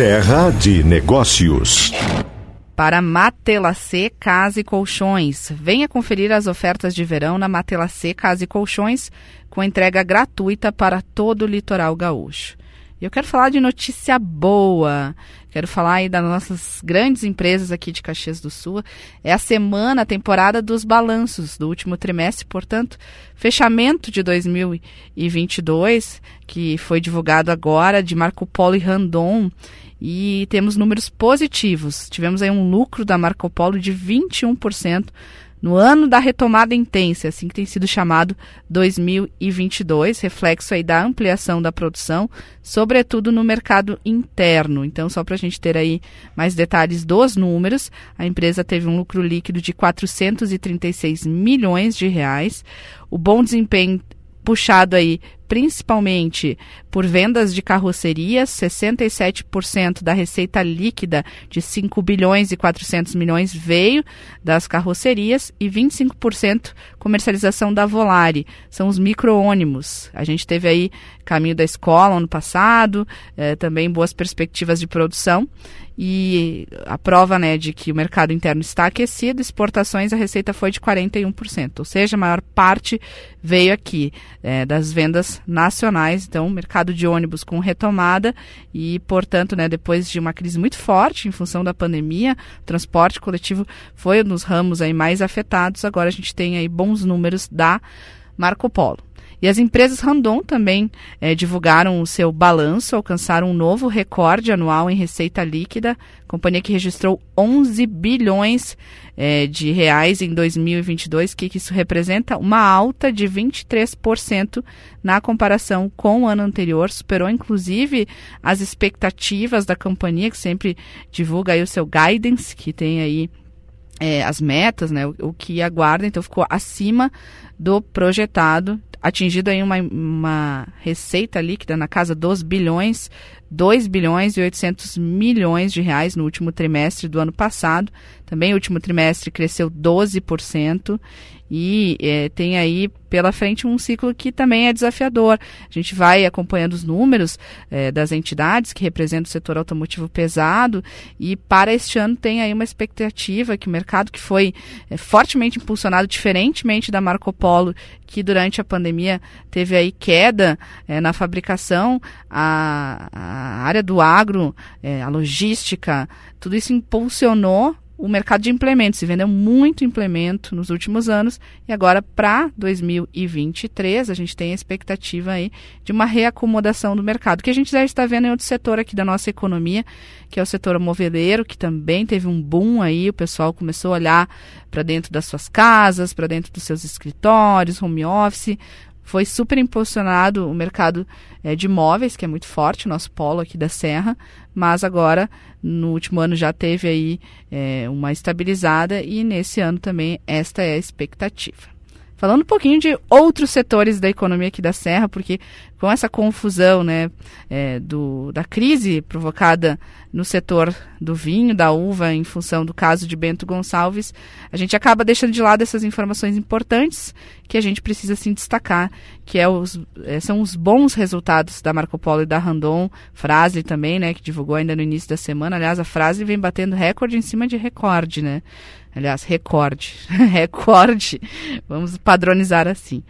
Serra de Negócios. Para Matelacê Casa e Colchões. Venha conferir as ofertas de verão na Matelacê Casa e Colchões, com entrega gratuita para todo o litoral gaúcho. E eu quero falar de notícia boa. Quero falar aí das nossas grandes empresas aqui de Caxias do Sul. É a semana, a temporada dos balanços do último trimestre, portanto, fechamento de 2022, que foi divulgado agora, de Marco Polo e Randon. E temos números positivos. Tivemos aí um lucro da Marco Polo de 21% no ano da retomada intensa, assim que tem sido chamado 2022, reflexo aí da ampliação da produção, sobretudo no mercado interno. Então, só para a gente ter aí mais detalhes dos números, a empresa teve um lucro líquido de 436 milhões de reais. O bom desempenho puxado aí principalmente por vendas de carrocerias, 67% da receita líquida de 5 bilhões e 400 milhões veio das carrocerias e 25% comercialização da Volare, são os micro-ônibus. A gente teve aí caminho da escola ano passado, eh, também boas perspectivas de produção e a prova né, de que o mercado interno está aquecido, exportações, a receita foi de 41%, ou seja, a maior parte veio aqui é, das vendas nacionais, então mercado de ônibus com retomada e, portanto, né, depois de uma crise muito forte em função da pandemia, o transporte coletivo foi um dos ramos aí mais afetados, agora a gente tem aí bons números da Marco Polo. E as empresas Randon também é, divulgaram o seu balanço, alcançaram um novo recorde anual em receita líquida, companhia que registrou 11 bilhões é, de reais em 2022, que, que isso representa uma alta de 23% na comparação com o ano anterior, superou inclusive as expectativas da companhia, que sempre divulga aí o seu guidance, que tem aí é, as metas, né, o, o, que aguarda, então ficou acima do projetado atingido aí uma, uma receita líquida na casa dos bilhões, 2 bilhões e 800 milhões de reais no último trimestre do ano passado. Também. Último trimestre cresceu 12% e é, tem aí pela frente um ciclo que também é desafiador. A gente vai acompanhando os números é, das entidades que representam o setor automotivo pesado. E para este ano tem aí uma expectativa que o mercado que foi é, fortemente impulsionado, diferentemente da Marco Polo, que durante a pandemia teve aí queda é, na fabricação, a, a, área do agro, é, a logística, tudo isso impulsionou o mercado de implementos. Se vendeu muito implemento nos últimos anos e agora para 2023 a gente tem a expectativa aí de uma reacomodação do mercado, que a gente já está vendo em outro setor aqui da nossa economia, que é o setor moveleiro, que também teve um boom aí, o pessoal começou a olhar para dentro das suas casas, para dentro dos seus escritórios, home office, foi super impulsionado o mercado é, de imóveis, que é muito forte, o nosso polo aqui da Serra, mas agora, no último ano, já teve aí é, uma estabilizada e nesse ano também esta é a expectativa. Falando um pouquinho de outros setores da economia aqui da Serra, porque com essa confusão né, é, do, da crise provocada no setor do vinho, da uva, em função do caso de Bento Gonçalves, a gente acaba deixando de lado essas informações importantes que a gente precisa sim destacar, que é os, é, são os bons resultados da Marco Polo e da Randon, Frase também, né, que divulgou ainda no início da semana. Aliás, a Frase vem batendo recorde em cima de recorde, né? Aliás, recorde. recorde. Vamos padronizar assim.